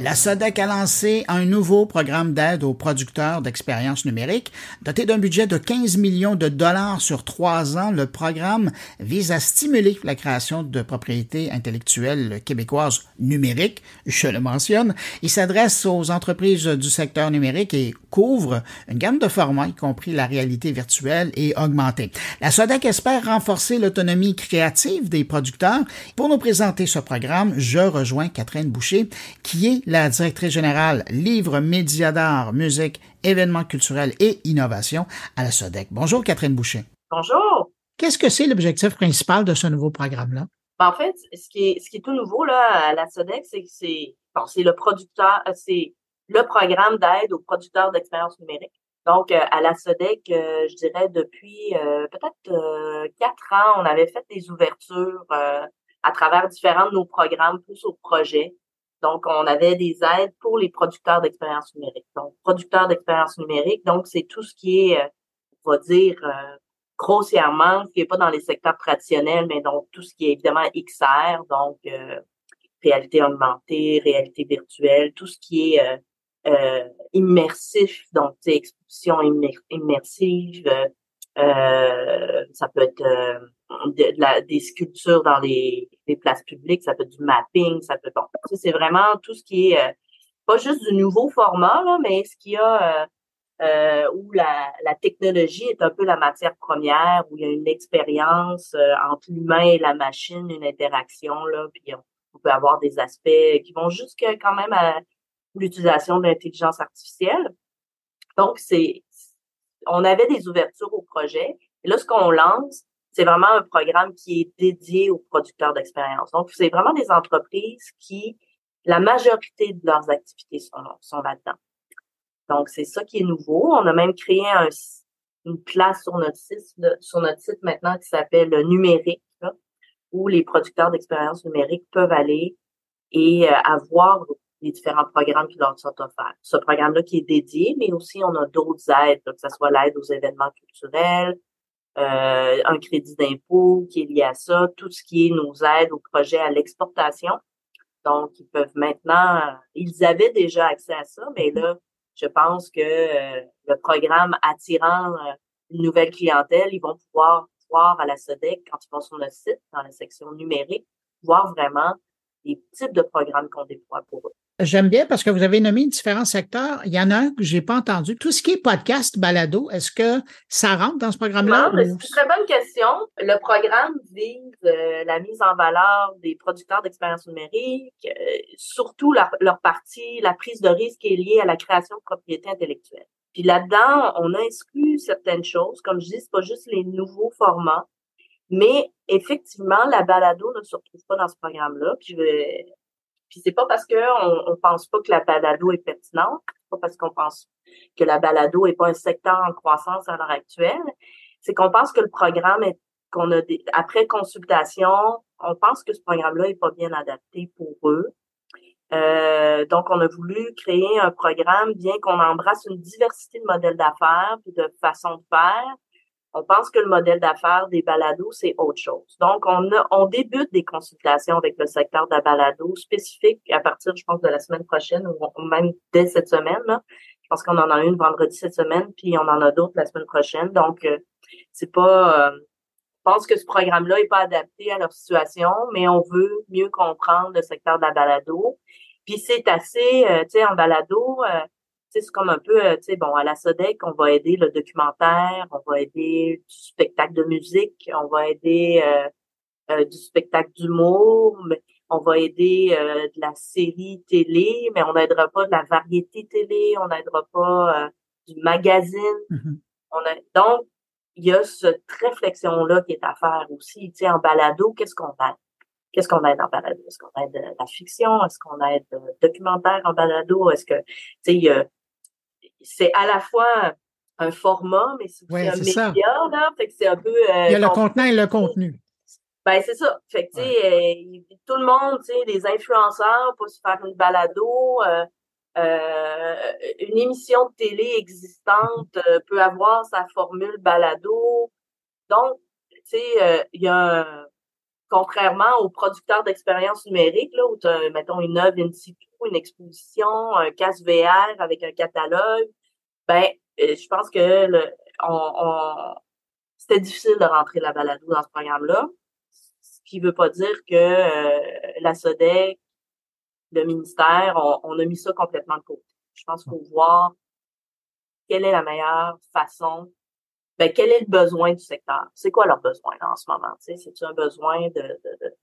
La SODEC a lancé un nouveau programme d'aide aux producteurs d'expériences numériques. Doté d'un budget de 15 millions de dollars sur trois ans, le programme vise à stimuler la création de propriétés intellectuelles québécoises numériques, je le mentionne. Il s'adresse aux entreprises du secteur numérique et couvre une gamme de formats, y compris la réalité virtuelle et augmentée. La SODEC espère renforcer l'autonomie créative des producteurs. Pour nous présenter ce programme, je rejoins Catherine Boucher, qui est la directrice générale livres, médias d'art, musique, événements culturels et innovation à la SODEC. Bonjour Catherine Boucher. Bonjour. Qu'est-ce que c'est l'objectif principal de ce nouveau programme-là? Ben, en fait, ce qui est, ce qui est tout nouveau là, à la SODEC, c'est que c'est bon, le producteur, euh, c'est le programme d'aide aux producteurs d'expérience numérique. Donc, euh, à la SODEC, euh, je dirais depuis peut-être quatre ans, on avait fait des ouvertures à travers différents de nos programmes, plus au projet. Donc, on avait des aides pour les producteurs d'expérience numérique. Donc, producteurs d'expérience numérique, donc c'est tout ce qui est, euh, on va dire, euh, grossièrement, ce qui n'est pas dans les secteurs traditionnels, mais donc tout ce qui est évidemment XR, donc euh, réalité augmentée, réalité virtuelle, tout ce qui est immersif, donc exposition immersive, ça peut être de, la, des sculptures dans les, les, places publiques, ça peut être du mapping, ça peut bon, c'est vraiment tout ce qui est euh, pas juste du nouveau format là, mais ce qui a euh, euh, où la, la, technologie est un peu la matière première, où il y a une expérience entre l'humain et la machine, une interaction là, puis on, peut avoir des aspects qui vont jusqu'à quand même à l'utilisation de l'intelligence artificielle. Donc c'est on avait des ouvertures au projet. Et là, ce qu'on lance, c'est vraiment un programme qui est dédié aux producteurs d'expérience. Donc, c'est vraiment des entreprises qui, la majorité de leurs activités sont, là-dedans. Donc, c'est ça qui est nouveau. On a même créé un, une place sur notre site, sur notre site maintenant qui s'appelle numérique, où les producteurs d'expérience numérique peuvent aller et euh, avoir les différents programmes qui leur sont offerts. Ce programme-là qui est dédié, mais aussi on a d'autres aides, que ce soit l'aide aux événements culturels, euh, un crédit d'impôt qui est lié à ça, tout ce qui est nos aides aux projets à l'exportation. Donc, ils peuvent maintenant, ils avaient déjà accès à ça, mais là, je pense que euh, le programme attirant euh, une nouvelle clientèle, ils vont pouvoir voir à la SODEC, quand ils vont sur notre site, dans la section numérique, voir vraiment les types de programmes qu'on déploie pour eux. J'aime bien parce que vous avez nommé différents secteurs. Il y en a un que j'ai pas entendu. Tout ce qui est podcast, balado, est-ce que ça rentre dans ce programme-là? C'est une très bonne question. Le programme vise euh, la mise en valeur des producteurs d'expérience numérique, euh, surtout leur, leur, partie, la prise de risque qui est liée à la création de propriété intellectuelle. Puis là-dedans, on a exclu certaines choses. Comme je dis, c'est pas juste les nouveaux formats, mais effectivement, la balado ne se retrouve pas dans ce programme-là. Puis je vais puis c'est pas parce qu'on on pense pas que la balado est pertinente, pas parce qu'on pense que la balado est pas un secteur en croissance à l'heure actuelle, c'est qu'on pense que le programme est qu'on a des, après consultation, on pense que ce programme-là est pas bien adapté pour eux. Euh, donc, on a voulu créer un programme, bien qu'on embrasse une diversité de modèles d'affaires puis de façons de faire, on pense que le modèle d'affaires des balados, c'est autre chose. Donc, on, a, on débute des consultations avec le secteur de la balado spécifique à partir, je pense, de la semaine prochaine ou même dès cette semaine. Là. Je pense qu'on en a une vendredi cette semaine, puis on en a d'autres la semaine prochaine. Donc, euh, c'est pas... Euh, je pense que ce programme-là est pas adapté à leur situation, mais on veut mieux comprendre le secteur de la balado. Puis c'est assez, euh, tu sais, en balado, c'est comme un peu, euh, tu sais, bon, à la SODEC, on va aider le documentaire, on va aider du spectacle de musique, on va aider euh, euh, du spectacle d'humour, on va aider de la série télé, mais on n'aidera pas de la variété télé, on n'aidera pas du magazine. Mm-hmm. On a, donc, il y a cette réflexion-là qui est à faire aussi. Tu sais, en balado, qu'est-ce qu'on aide? Qu'est-ce qu'on aide en balado? Est-ce qu'on aide la fiction? Est-ce qu'on aide le documentaire en balado? Est-ce que, tu sais, il y a, c'est à la fois un format, mais c'est un média, là. Fait que c'est un peu. Euh, Il y a le contenant et le contenu. Ben, c'est ça. Fait que, tu sais, euh, tout le monde, tu sais, les influenceurs pour se faire une balado, euh, une émission de télé existante peut avoir sa formule balado. Donc, tu sais, il y a un, contrairement aux producteurs d'expérience numérique, là, où tu as, mettons, une œuvre in situ une exposition, un casse VR avec un catalogue, ben, euh, je pense que le, on, c'était difficile de rentrer la balado dans ce programme-là. Ce qui veut pas dire que euh, la SODEC, le ministère, on, a mis ça complètement de côté. Je pense qu'il faut voir quelle est la meilleure façon, ben, quel est le besoin du secteur? C'est quoi leur besoin en ce moment? C'est-tu un besoin de, de, de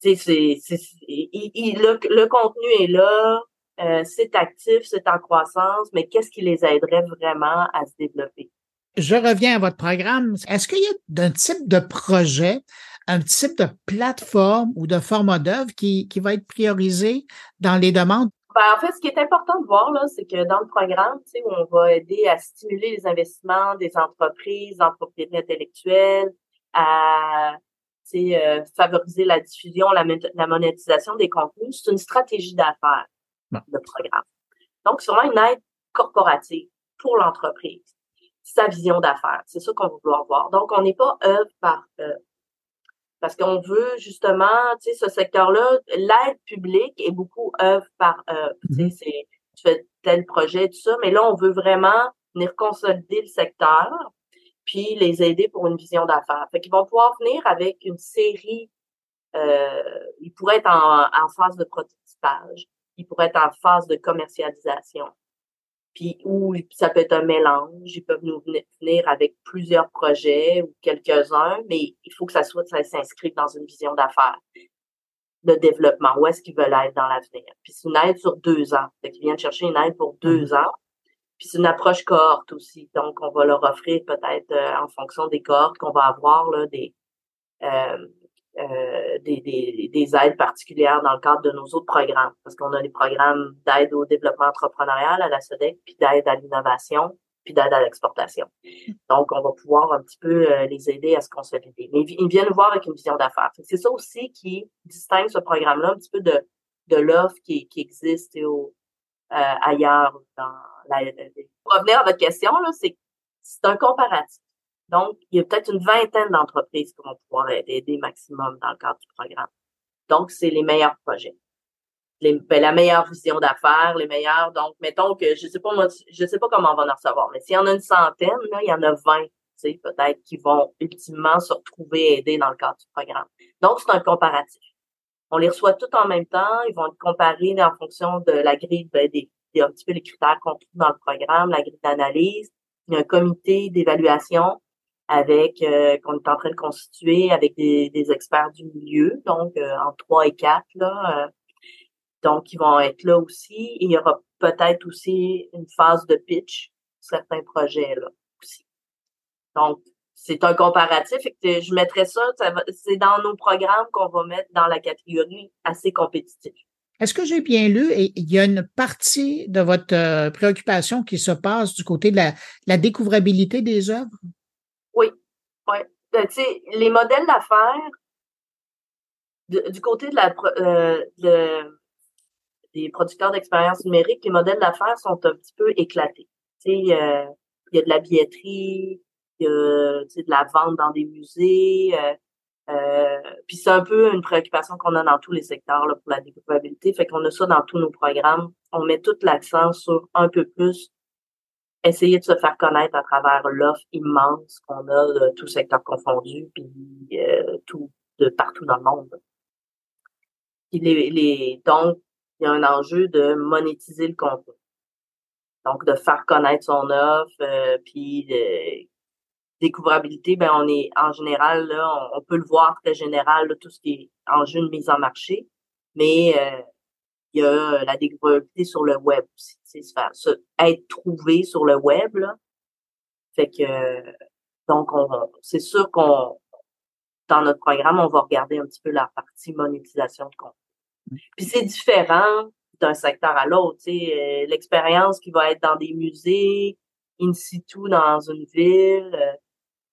c'est, le, le contenu est là, euh, c'est actif, c'est en croissance, mais qu'est-ce qui les aiderait vraiment à se développer? Je reviens à votre programme. Est-ce qu'il y a un type de projet, un type de plateforme ou de format d'œuvre qui, qui va être priorisé dans les demandes? Ben, en fait, ce qui est important de voir, là, c'est que dans le programme, tu sais, on va aider à stimuler les investissements des entreprises en propriété intellectuelle, à euh, favoriser la diffusion, la, la monétisation des contenus. C'est une stratégie d'affaires de programme. Donc, c'est vraiment une aide corporative pour l'entreprise. Sa vision d'affaires. C'est ça qu'on va vouloir voir. Donc, on n'est pas œuvre par œuvre. Parce qu'on veut justement, tu sais, ce secteur-là, l'aide publique est beaucoup œuvre par œuvre. Tu sais, mm-hmm. c'est, tu fais tel projet, tout ça, mais là, on veut vraiment venir consolider le secteur puis les aider pour une vision d'affaires. Fait qu'ils vont pouvoir venir avec une série, euh, ils pourraient être en, en phase de prototypage, ils pourraient être en phase de commercialisation. Puis ou ça peut être un mélange, ils peuvent nous venir avec plusieurs projets ou quelques-uns, mais il faut que ça soit ça s'inscrive dans une vision d'affaires de développement, où est-ce qu'ils veulent être dans l'avenir. Puis c'est une aide sur deux ans. Fait qu'ils viennent chercher une aide pour deux mmh. ans. Puis c'est une approche cohorte aussi. Donc, on va leur offrir peut-être euh, en fonction des cohortes qu'on va avoir là, des, euh, euh, des, des, des, aides particulières dans le cadre de nos autres programmes. Parce qu'on a des programmes d'aide au développement entrepreneurial à la SEDEC, puis d'aide à l'innovation, puis d'aide à l'exportation. Donc, on va pouvoir un petit peu euh, les aider à se consolider. Mais ils viennent nous voir avec une vision d'affaires. C'est ça aussi qui distingue ce programme-là un petit peu de, de l'offre qui, qui existe au, euh, ailleurs dans la, pour revenir à votre question, là, c'est, c'est un comparatif. Donc, il y a peut-être une vingtaine d'entreprises qui vont pouvoir aider maximum dans le cadre du programme. Donc, c'est les meilleurs projets. Ben, la meilleure vision d'affaires, les meilleurs. Donc, mettons que je sais pas je sais pas comment on va en recevoir, mais s'il y en a une centaine, là, il y en a vingt, tu sais, peut-être qui vont ultimement se retrouver aidés dans le cadre du programme. Donc, c'est un comparatif. On les reçoit tout en même temps. Ils vont être comparés en fonction de la grille, ben, des, des, un petit peu les critères qu'on trouve dans le programme, la grille d'analyse. Il y a un comité d'évaluation avec euh, qu'on est en train de constituer avec des, des experts du milieu, donc euh, en trois et quatre là. Euh, donc, ils vont être là aussi. il y aura peut-être aussi une phase de pitch certains projets là aussi. Donc, c'est un comparatif. Et je mettrais ça, c'est dans nos programmes qu'on va mettre dans la catégorie assez compétitif. Est-ce que j'ai bien lu? Et il y a une partie de votre préoccupation qui se passe du côté de la, la découvrabilité des œuvres? Oui, oui. Sais, les modèles d'affaires, du côté de la euh, des producteurs d'expérience numérique, les modèles d'affaires sont un petit peu éclatés. Sais, il y a de la billetterie, il y a de la vente dans des musées. Euh, euh, puis c'est un peu une préoccupation qu'on a dans tous les secteurs là, pour la découvrabilité. Fait qu'on a ça dans tous nos programmes. On met tout l'accent sur un peu plus essayer de se faire connaître à travers l'offre immense qu'on a de tout secteur confondu, puis euh, tout de partout dans le monde. Puis les, les, donc, il y a un enjeu de monétiser le contenu. Donc, de faire connaître son offre, euh, puis de découvrabilité, ben on est en général, là, on, peut le voir très général, tout ce qui est enjeu de mise en marché, mais euh, il y a la découvrabilité sur le web aussi, être trouvé sur le web là. Fait que donc on c'est sûr qu'on dans notre programme, on va regarder un petit peu la partie monétisation de contenu. Mmh. Puis c'est différent d'un secteur à l'autre, tu sais, euh, l'expérience qui va être dans des musées, in situ dans une ville,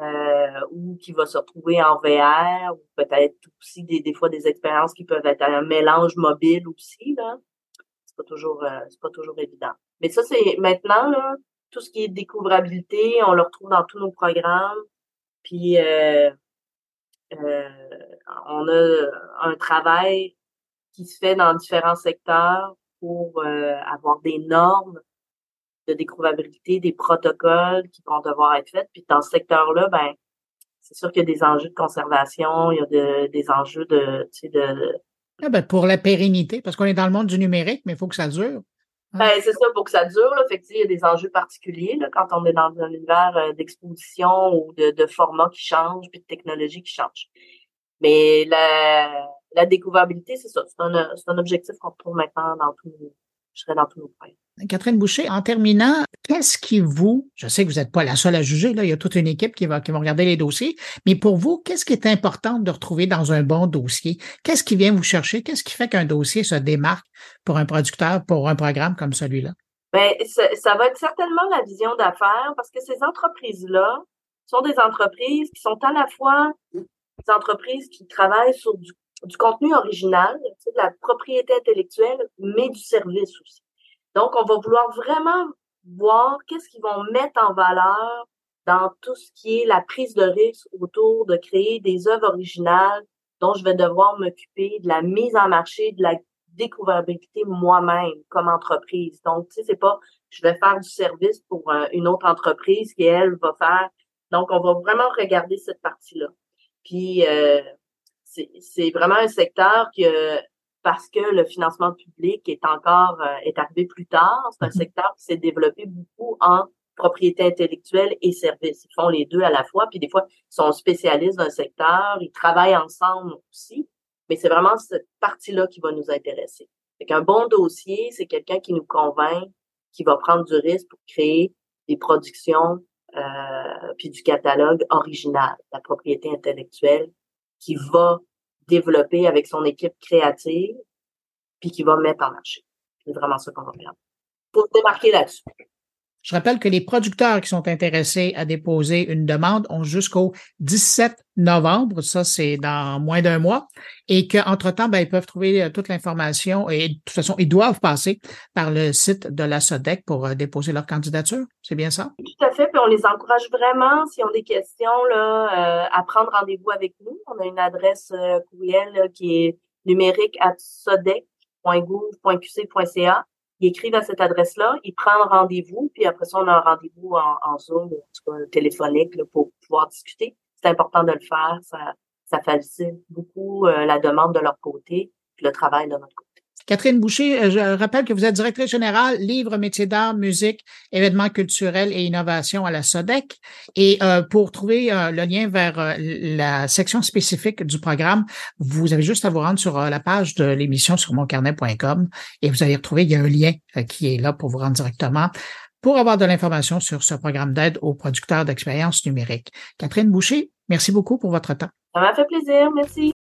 euh, ou qui va se retrouver en VR, ou peut-être aussi des, des fois des expériences qui peuvent être un mélange mobile aussi, là. C'est pas toujours, euh, c'est pas toujours évident. Mais ça, c'est maintenant, là, tout ce qui est découvrabilité, on le retrouve dans tous nos programmes. Puis euh, euh, on a un travail qui se fait dans différents secteurs pour avoir des normes de découvrabilité, des protocoles qui vont devoir être faits. Puis dans ce secteur-là, ben c'est sûr qu'il y a des enjeux de conservation, il y a des enjeux de, tu sais, de ah ben pour la pérennité, parce qu'on est dans le monde du numérique, mais il faut que ça dure. Hein? Ben, c'est ça, pour que ça dure. Là. Fait il y a des enjeux particuliers là, quand on est dans un univers euh, d'exposition ou de, de format qui change, puis de technologie qui change. Mais la, la découvrabilité, c'est ça. C'est un, un objectif qu'on retrouve maintenant dans tous je serais dans tous nos projets. Catherine Boucher, en terminant, qu'est-ce qui vous, je sais que vous n'êtes pas la seule à juger, là, il y a toute une équipe qui va, qui va regarder les dossiers, mais pour vous, qu'est-ce qui est important de retrouver dans un bon dossier? Qu'est-ce qui vient vous chercher? Qu'est-ce qui fait qu'un dossier se démarque pour un producteur, pour un programme comme celui-là? Bien, ça, va être certainement la vision d'affaires parce que ces entreprises-là sont des entreprises qui sont à la fois des entreprises qui travaillent sur du, du contenu original, de la propriété intellectuelle, mais du service aussi. Donc, on va vouloir vraiment voir qu'est-ce qu'ils vont mettre en valeur dans tout ce qui est la prise de risque autour de créer des œuvres originales dont je vais devoir m'occuper, de la mise en marché, de la découvrabilité moi-même comme entreprise. Donc, tu sais, c'est pas je vais faire du service pour euh, une autre entreprise qui, elle, va faire. Donc, on va vraiment regarder cette partie-là. Puis, euh, c'est vraiment un secteur que parce que le financement public est encore euh, est arrivé plus tard. C'est un mm-hmm. secteur qui s'est développé beaucoup en propriété intellectuelle et services. Ils font les deux à la fois, puis des fois, ils sont spécialistes d'un secteur, ils travaillent ensemble aussi, mais c'est vraiment cette partie-là qui va nous intéresser. Fait un bon dossier, c'est quelqu'un qui nous convainc, qui va prendre du risque pour créer des productions euh, puis du catalogue original, la propriété intellectuelle, qui va développer avec son équipe créative, puis qui va mettre en marché. C'est vraiment ça qu'on va faire. Pour démarquer là-dessus. Je rappelle que les producteurs qui sont intéressés à déposer une demande ont jusqu'au 17 novembre, ça c'est dans moins d'un mois, et qu'entre-temps, ben, ils peuvent trouver euh, toute l'information et de toute façon, ils doivent passer par le site de la SODEC pour euh, déposer leur candidature. C'est bien ça? Tout à fait, puis on les encourage vraiment, s'ils ont des questions, là, euh, à prendre rendez-vous avec nous. On a une adresse courriel qui est numérique à sodec.gouv.qc.ca ils écrivent à cette adresse-là, ils prennent rendez-vous, puis après ça, on a un rendez-vous en, Zoom, en tout cas téléphonique, pour pouvoir discuter. C'est important de le faire. Ça, ça facilite beaucoup euh, la demande de leur côté, puis le travail de notre côté. Catherine Boucher, euh, je rappelle que vous êtes directrice générale livre, métiers d'art, musique, événements culturels et innovation à la SODEC. Et euh, pour trouver euh, le lien vers la section spécifique du programme, vous avez juste à vous rendre sur la page de l'émission sur moncarnet.com et vous allez retrouver, il y a un lien qui est là pour vous rendre directement pour avoir de l'information sur ce programme d'aide aux producteurs d'expériences numériques. Catherine Boucher, merci beaucoup pour votre temps. Ça m'a fait plaisir. Merci.